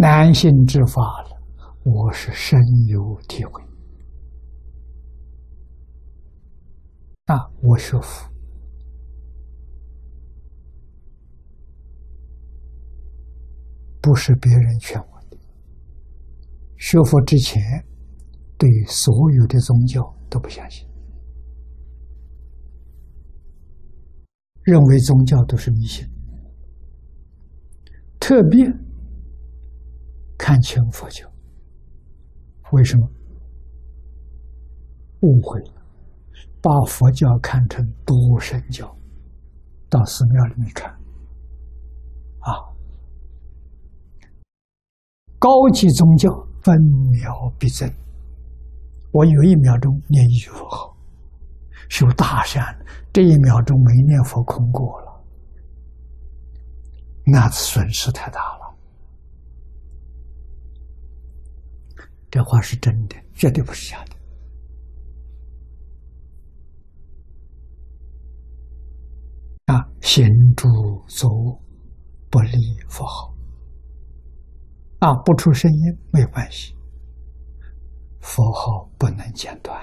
男性之法了，我是深有体会。啊，我学佛不是别人劝我的。学佛之前，对所有的宗教都不相信，认为宗教都是迷信，特别看清佛教。为什么？误会了。把佛教看成多神教，到寺庙里面看，啊，高级宗教分秒必争。我有一秒钟念一句佛号，修大善，这一秒钟没念佛空过了，那损失太大了。这话是真的，绝对不是假的。啊，行住坐不离佛号，啊，不出声音没有关系，佛号不能间断。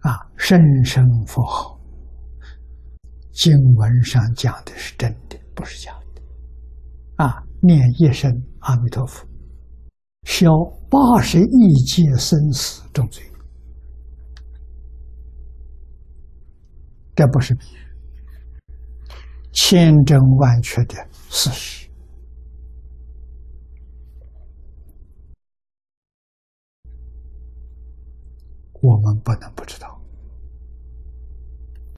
啊，声声佛号，经文上讲的是真的，不是假的。啊，念一声阿弥陀佛，消八十亿劫生死重罪。这不是比喻，千真万确的事实，我们不能不知道。